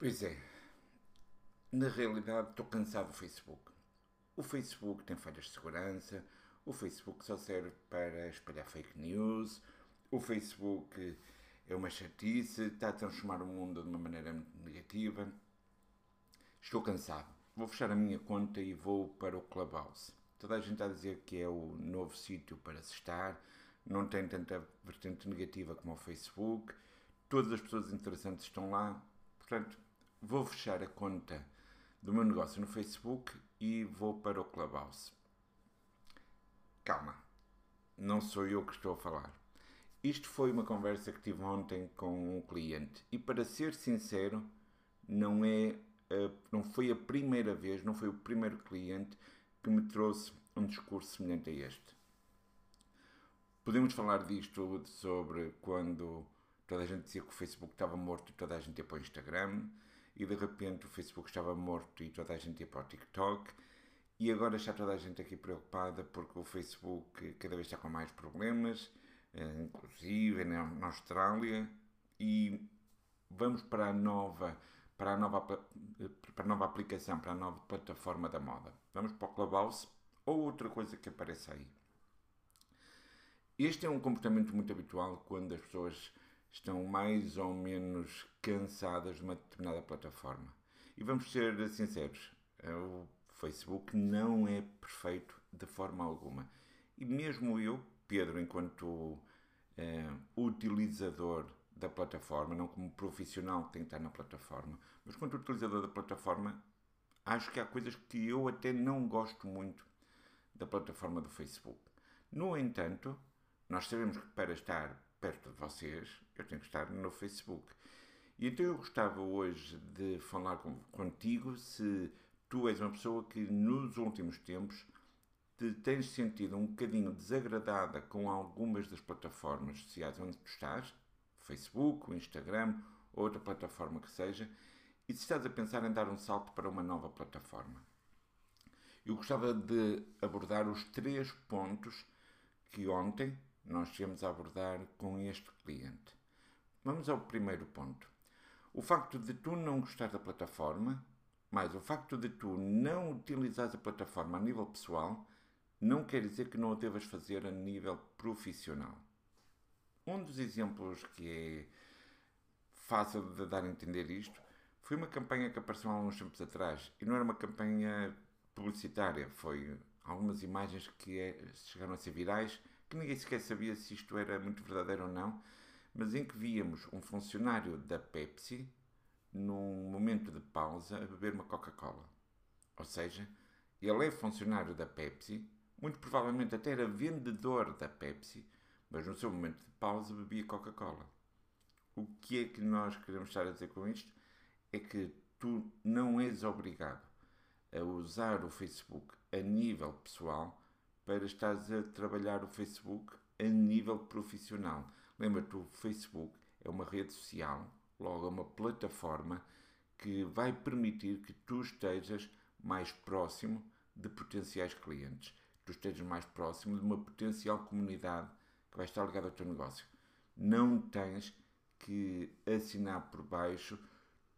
Pois é. Na realidade, estou cansado do Facebook. O Facebook tem falhas de segurança, o Facebook só serve para espalhar fake news, o Facebook é uma chatice, está a transformar o mundo de uma maneira negativa. Estou cansado. Vou fechar a minha conta e vou para o Clubhouse. Toda a gente está a dizer que é o novo sítio para se estar, não tem tanta vertente negativa como o Facebook, todas as pessoas interessantes estão lá. Portanto, vou fechar a conta do meu negócio no Facebook e vou para o Clubhouse. Calma, não sou eu que estou a falar. Isto foi uma conversa que tive ontem com um cliente e, para ser sincero, não é não foi a primeira vez, não foi o primeiro cliente que me trouxe um discurso semelhante a este. Podemos falar disto sobre quando toda a gente dizia que o Facebook estava morto e toda a gente ia para o Instagram, e de repente o Facebook estava morto e toda a gente ia para o TikTok, e agora está toda a gente aqui preocupada porque o Facebook cada vez está com mais problemas, eh, inclusive na Austrália, e vamos para a nova para a nova para a nova aplicação, para a nova plataforma da moda. Vamos para o Clubhouse ou outra coisa que apareça aí. Este é um comportamento muito habitual quando as pessoas estão mais ou menos cansadas de uma determinada plataforma. E vamos ser sinceros, o Facebook não é perfeito de forma alguma. E mesmo eu, Pedro, enquanto é, utilizador da plataforma, não como profissional que tem que estar na plataforma, mas quanto utilizador da plataforma, acho que há coisas que eu até não gosto muito da plataforma do Facebook. No entanto, nós sabemos que para estar perto de vocês, eu tenho que estar no Facebook. E então eu gostava hoje de falar com, contigo se tu és uma pessoa que nos últimos tempos te tens sentido um bocadinho desagradada com algumas das plataformas sociais onde tu estás, Facebook, Instagram, ou outra plataforma que seja, e se estás a pensar em dar um salto para uma nova plataforma. Eu gostava de abordar os três pontos que ontem nós tivemos a abordar com este cliente. Vamos ao primeiro ponto. O facto de tu não gostar da plataforma, mais o facto de tu não utilizares a plataforma a nível pessoal, não quer dizer que não a devas fazer a nível profissional. Um dos exemplos que é fácil de dar a entender isto foi uma campanha que apareceu há uns tempos atrás e não era uma campanha publicitária, foi algumas imagens que é, chegaram a ser virais que ninguém sequer sabia se isto era muito verdadeiro ou não, mas em que víamos um funcionário da Pepsi num momento de pausa a beber uma Coca-Cola. Ou seja, ele é funcionário da Pepsi, muito provavelmente até era vendedor da Pepsi, mas no seu momento de pausa bebia Coca-Cola. O que é que nós queremos estar a dizer com isto? É que tu não és obrigado a usar o Facebook a nível pessoal para estares a trabalhar o Facebook a nível profissional. Lembra-te, o Facebook é uma rede social, logo é uma plataforma que vai permitir que tu estejas mais próximo de potenciais clientes, que tu estejas mais próximo de uma potencial comunidade que vai estar ligada ao teu negócio. Não tens que assinar por baixo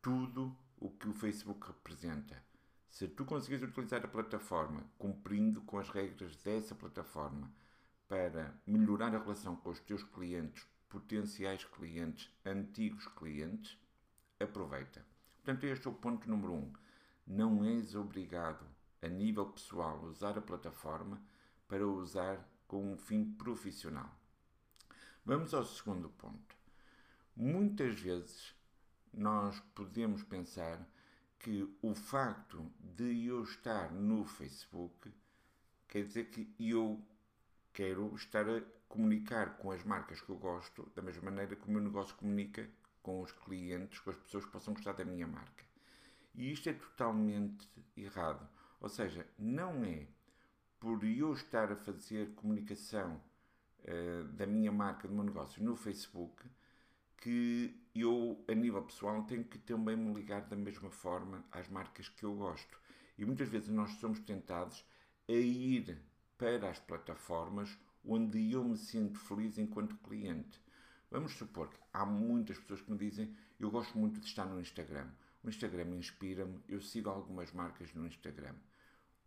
tudo o que o Facebook representa se tu conseguires utilizar a plataforma cumprindo com as regras dessa plataforma para melhorar a relação com os teus clientes, potenciais clientes, antigos clientes, aproveita. Portanto, este é o ponto número um. Não és obrigado, a nível pessoal, a usar a plataforma para usar com um fim profissional. Vamos ao segundo ponto. Muitas vezes nós podemos pensar que o facto de eu estar no Facebook quer dizer que eu quero estar a comunicar com as marcas que eu gosto da mesma maneira que o meu negócio comunica com os clientes, com as pessoas que possam gostar da minha marca. E isto é totalmente errado. Ou seja, não é por eu estar a fazer comunicação uh, da minha marca, do meu negócio no Facebook, que eu, a nível pessoal, tenho que também me ligar da mesma forma às marcas que eu gosto. E muitas vezes nós somos tentados a ir para as plataformas onde eu me sinto feliz enquanto cliente. Vamos supor que há muitas pessoas que me dizem eu gosto muito de estar no Instagram. o Instagram inspira-me, eu sigo algumas marcas no Instagram.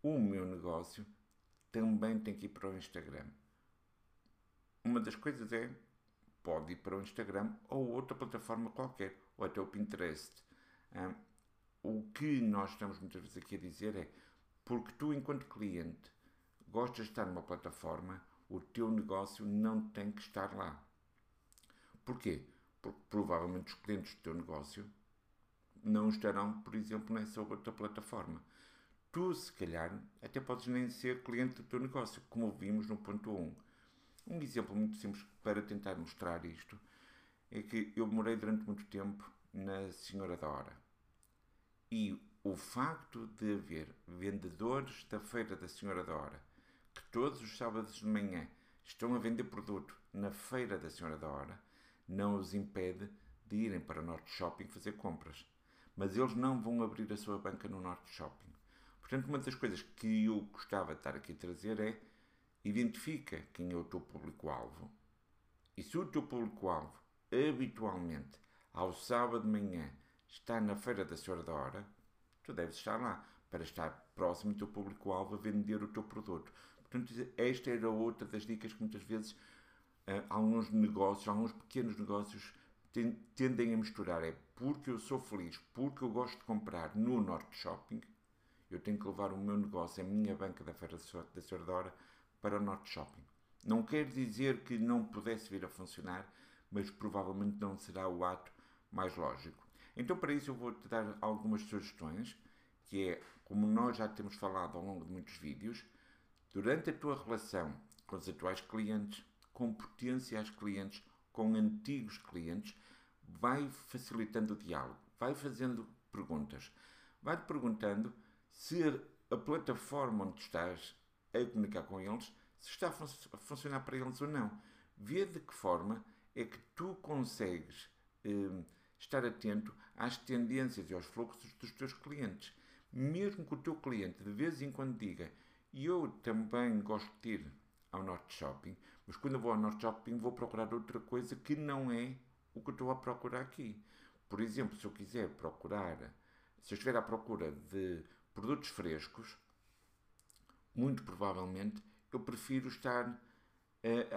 O meu negócio também tem que ir para o Instagram. Uma das coisas é, pode ir para o Instagram ou outra plataforma qualquer, ou até o Pinterest. o que nós estamos muitas vezes aqui a dizer é, porque tu, enquanto cliente, gostas de estar numa plataforma, o teu negócio não tem que estar lá. Porquê? Porque provavelmente os clientes do teu negócio não estarão, por exemplo, nessa outra plataforma. Tu, se calhar, até podes nem ser cliente do teu negócio, como vimos no ponto 1. Um exemplo muito simples para tentar mostrar isto é que eu morei durante muito tempo na Senhora da Hora. E o facto de haver vendedores da Feira da Senhora da Hora que todos os sábados de manhã estão a vender produto na Feira da Senhora da Hora não os impede de irem para o Norte Shopping fazer compras mas eles não vão abrir a sua banca no Norte Shopping. Portanto, uma das coisas que eu gostava de estar aqui a trazer é identifica quem é o teu público-alvo e se o teu público-alvo habitualmente ao sábado de manhã está na Feira da Senhora da Hora, tu deves estar lá para estar próximo do teu público-alvo a vender o teu produto. Portanto, esta era outra das dicas que muitas vezes uh, alguns negócios, alguns pequenos negócios tendem a misturar. É porque eu sou feliz, porque eu gosto de comprar no Norte Shopping, eu tenho que levar o meu negócio, a minha banca da Feira da Sordora, para o Norte Shopping. Não quer dizer que não pudesse vir a funcionar, mas provavelmente não será o ato mais lógico. Então, para isso, eu vou-te dar algumas sugestões, que é, como nós já temos falado ao longo de muitos vídeos, durante a tua relação com os atuais clientes, com potenciais clientes, com antigos clientes, vai facilitando o diálogo, vai fazendo perguntas, vai-te perguntando se a plataforma onde estás a comunicar com eles se está a, fun a funcionar para eles ou não. Vê de que forma é que tu consegues eh, estar atento às tendências e aos fluxos dos teus clientes. Mesmo que o teu cliente de vez em quando diga eu também gosto de ir ao Norte Shopping, mas quando eu vou ao Norte Shopping vou procurar outra coisa que não é o que eu estou a procurar aqui. Por exemplo, se eu quiser procurar, se eu estiver à procura de produtos frescos, muito provavelmente eu prefiro estar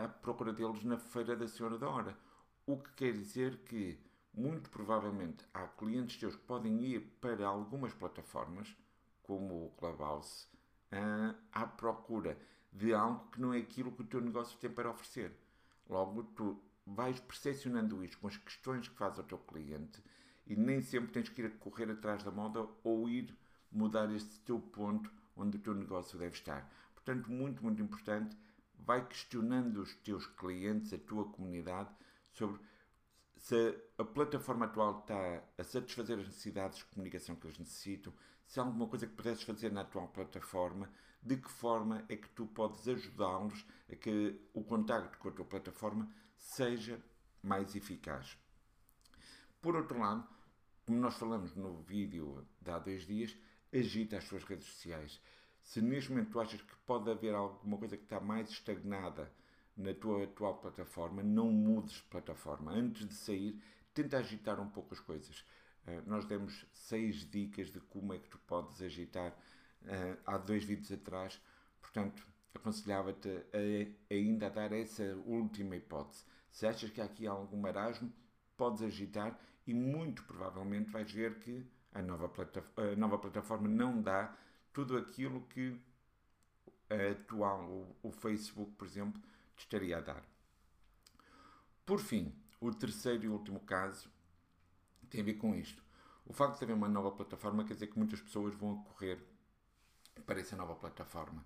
à procura deles na Feira da Senhora da Hora. O que quer dizer que, muito provavelmente, há clientes teus que podem ir para algumas plataformas, como o Clubhouse, à procura de algo que não é aquilo que o teu negócio tem para oferecer. Logo, tu vais percepcionando isto com as questões que faz ao teu cliente e nem sempre tens que ir a correr atrás da moda ou ir mudar este teu ponto onde o teu negócio deve estar. Portanto, muito, muito importante, vai questionando os teus clientes, a tua comunidade, sobre se a plataforma atual está a satisfazer as necessidades de comunicação que eles necessitam, se há alguma coisa que pudesses fazer na atual plataforma, de que forma é que tu podes ajudá-los a que o contacto com a tua plataforma seja mais eficaz. Por outro lado, como nós falamos no vídeo de há dois dias, agita as suas redes sociais. Se neste momento tu achas que pode haver alguma coisa que está mais estagnada na tua atual plataforma, não mudes de plataforma. Antes de sair, tenta agitar um pouco as coisas. Uh, nós demos seis dicas de como é que tu podes agitar uh, há dois vídeos atrás, portanto, aconselhava-te a, ainda a dar essa última hipótese. Se achas que há aqui algum marasmo, podes agitar e muito provavelmente vais ver que a nova, plataforma, a nova plataforma não dá tudo aquilo que a atual, o, o Facebook, por exemplo, estaria a dar. Por fim, o terceiro e último caso tem a ver com isto. O facto de haver uma nova plataforma quer dizer que muitas pessoas vão correr para essa nova plataforma.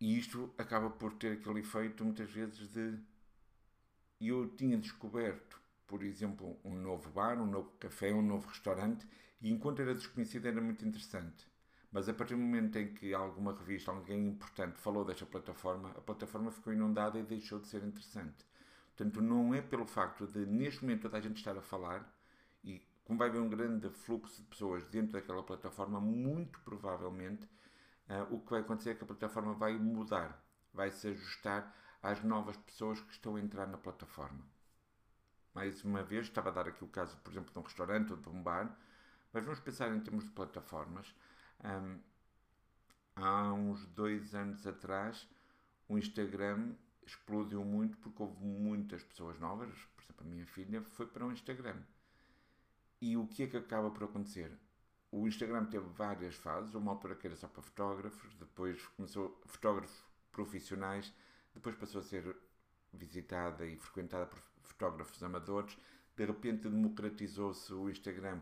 E isto acaba por ter aquele efeito, muitas vezes, de. Eu tinha descoberto, por exemplo, um novo bar, um novo café, um novo restaurante, e enquanto era desconhecido era muito interessante. Mas a partir do momento em que alguma revista, alguém importante falou desta plataforma, a plataforma ficou inundada e deixou de ser interessante. Portanto, não é pelo facto de, neste momento, toda a gente estar a falar e como vai haver um grande fluxo de pessoas dentro daquela plataforma, muito provavelmente uh, o que vai acontecer é que a plataforma vai mudar, vai se ajustar às novas pessoas que estão a entrar na plataforma. Mais uma vez, estava a dar aqui o caso, por exemplo, de um restaurante ou de um bar, Mas vamos pensar em termos de plataformas. Um, há uns dois anos atrás, o Instagram explodiu muito porque houve muitas pessoas novas, por exemplo, a minha filha foi para o Instagram. E o que é que acaba por acontecer? O Instagram teve várias fases, uma altura que era só para fotógrafos, depois começou fotógrafos profissionais, depois passou a ser visitada e frequentada por fotógrafos amadores, de repente democratizou-se o Instagram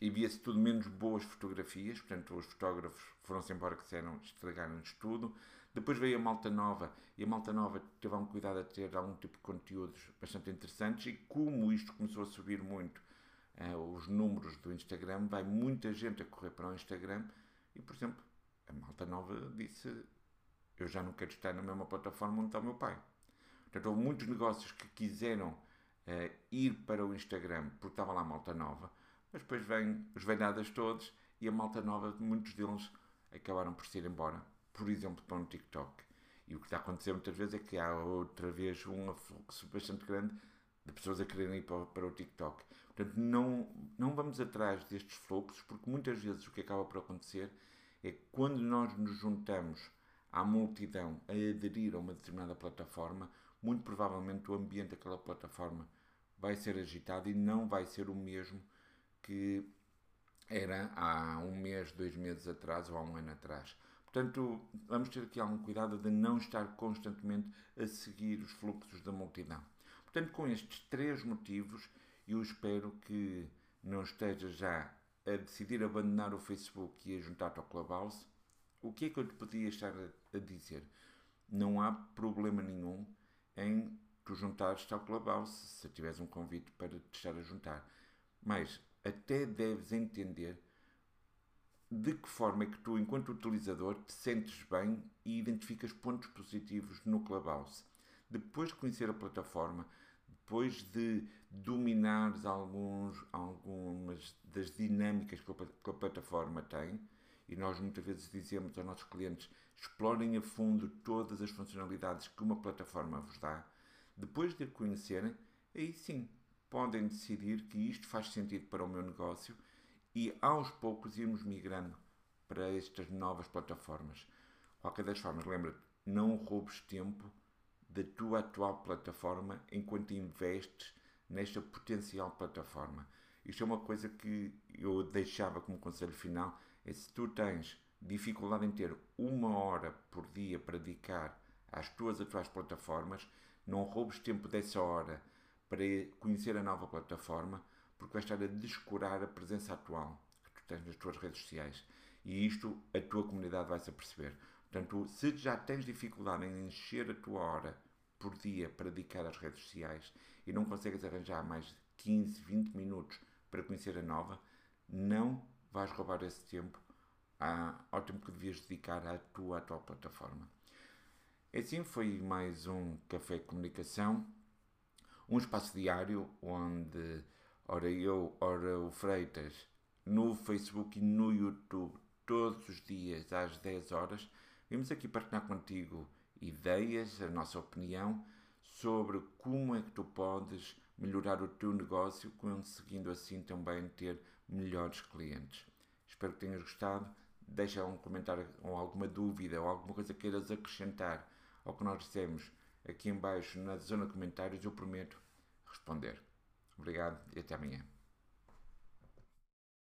e via-se tudo menos boas fotografias, portanto os fotógrafos foram-se embora que disseram estragaram-nos tudo. Depois veio a malta nova e a malta nova teve algum cuidado a ter algum tipo de conteúdos bastante interessantes e como isto começou a subir muito eh, os números do Instagram, vai muita gente a correr para o Instagram e, por exemplo, a malta nova disse eu já não quero estar na mesma plataforma onde está o meu pai. Portanto, houve muitos negócios que quiseram uh, ir para o Instagram porque estava lá a malta nova, mas depois vêm os velhadas todos e a malta nova, muitos deles acabaram por se ir embora, por exemplo, para um TikTok. E o que está a acontecer muitas vezes é que há outra vez um fluxo bastante grande de pessoas a quererem ir para, para o TikTok. Portanto, não, não vamos atrás destes fluxos, porque muitas vezes o que acaba por acontecer é que quando nós nos juntamos à multidão a aderir a uma determinada plataforma, muito provavelmente o ambiente daquela plataforma vai ser agitado e não vai ser o mesmo que era há um mês, dois meses atrás ou há um ano atrás. Portanto, vamos ter aqui algum cuidado de não estar constantemente a seguir os fluxos da multidão. Portanto, com estes três motivos, eu espero que não esteja já a decidir abandonar o Facebook e a juntar-te ao Clubhouse. O que é que eu te podia estar a, dizer? Não há problema nenhum em tu juntares-te ao Clubhouse, se tiveres um convite para te estar a juntar. Mas até deves entender de que forma é que tu, enquanto utilizador, te sentes bem e identificas pontos positivos no Clubhouse. Depois de conhecer a plataforma, depois de dominares alguns, algumas das dinâmicas que a plataforma tem, e nós muitas vezes dizemos aos nossos clientes explorem a fundo todas as funcionalidades que uma plataforma vos dá, depois de a conhecerem, aí sim podem decidir que isto faz sentido para o meu negócio e aos poucos irmos migrando para estas novas plataformas. Qualquer das formas, lembra-te, não roubes tempo da tua atual plataforma enquanto investes nesta potencial plataforma. Isto é uma coisa que eu deixava como conselho final, é se tu tens dificuldade em ter uma hora por dia para dedicar às tuas atuais plataformas, não roubes tempo dessa hora para conhecer a nova plataforma, porque vais estar a descurar a presença atual que tu tens nas tuas redes sociais. E isto a tua comunidade vai se aperceber. Portanto, se já tens dificuldade em encher a tua hora por dia para dedicar às redes sociais e não consegues arranjar mais 15, 20 minutos para conhecer a nova, não vais roubar esse tempo ao tempo que devias dedicar à tua atual plataforma. Assim foi mais um Café Comunicação um espaço diário onde, ora eu, ora o Freitas, no Facebook e no YouTube, todos os dias às 10 horas, vimos aqui partilhar contigo ideias, a nossa opinião sobre como é que tu podes melhorar o teu negócio, conseguindo assim também ter melhores clientes. Espero que tenhas gostado. Deixa um comentário ou alguma dúvida ou alguma coisa que queiras acrescentar ao que nós dissemos aqui embaixo na zona de comentários, eu prometo responder. Obrigado e até amanhã.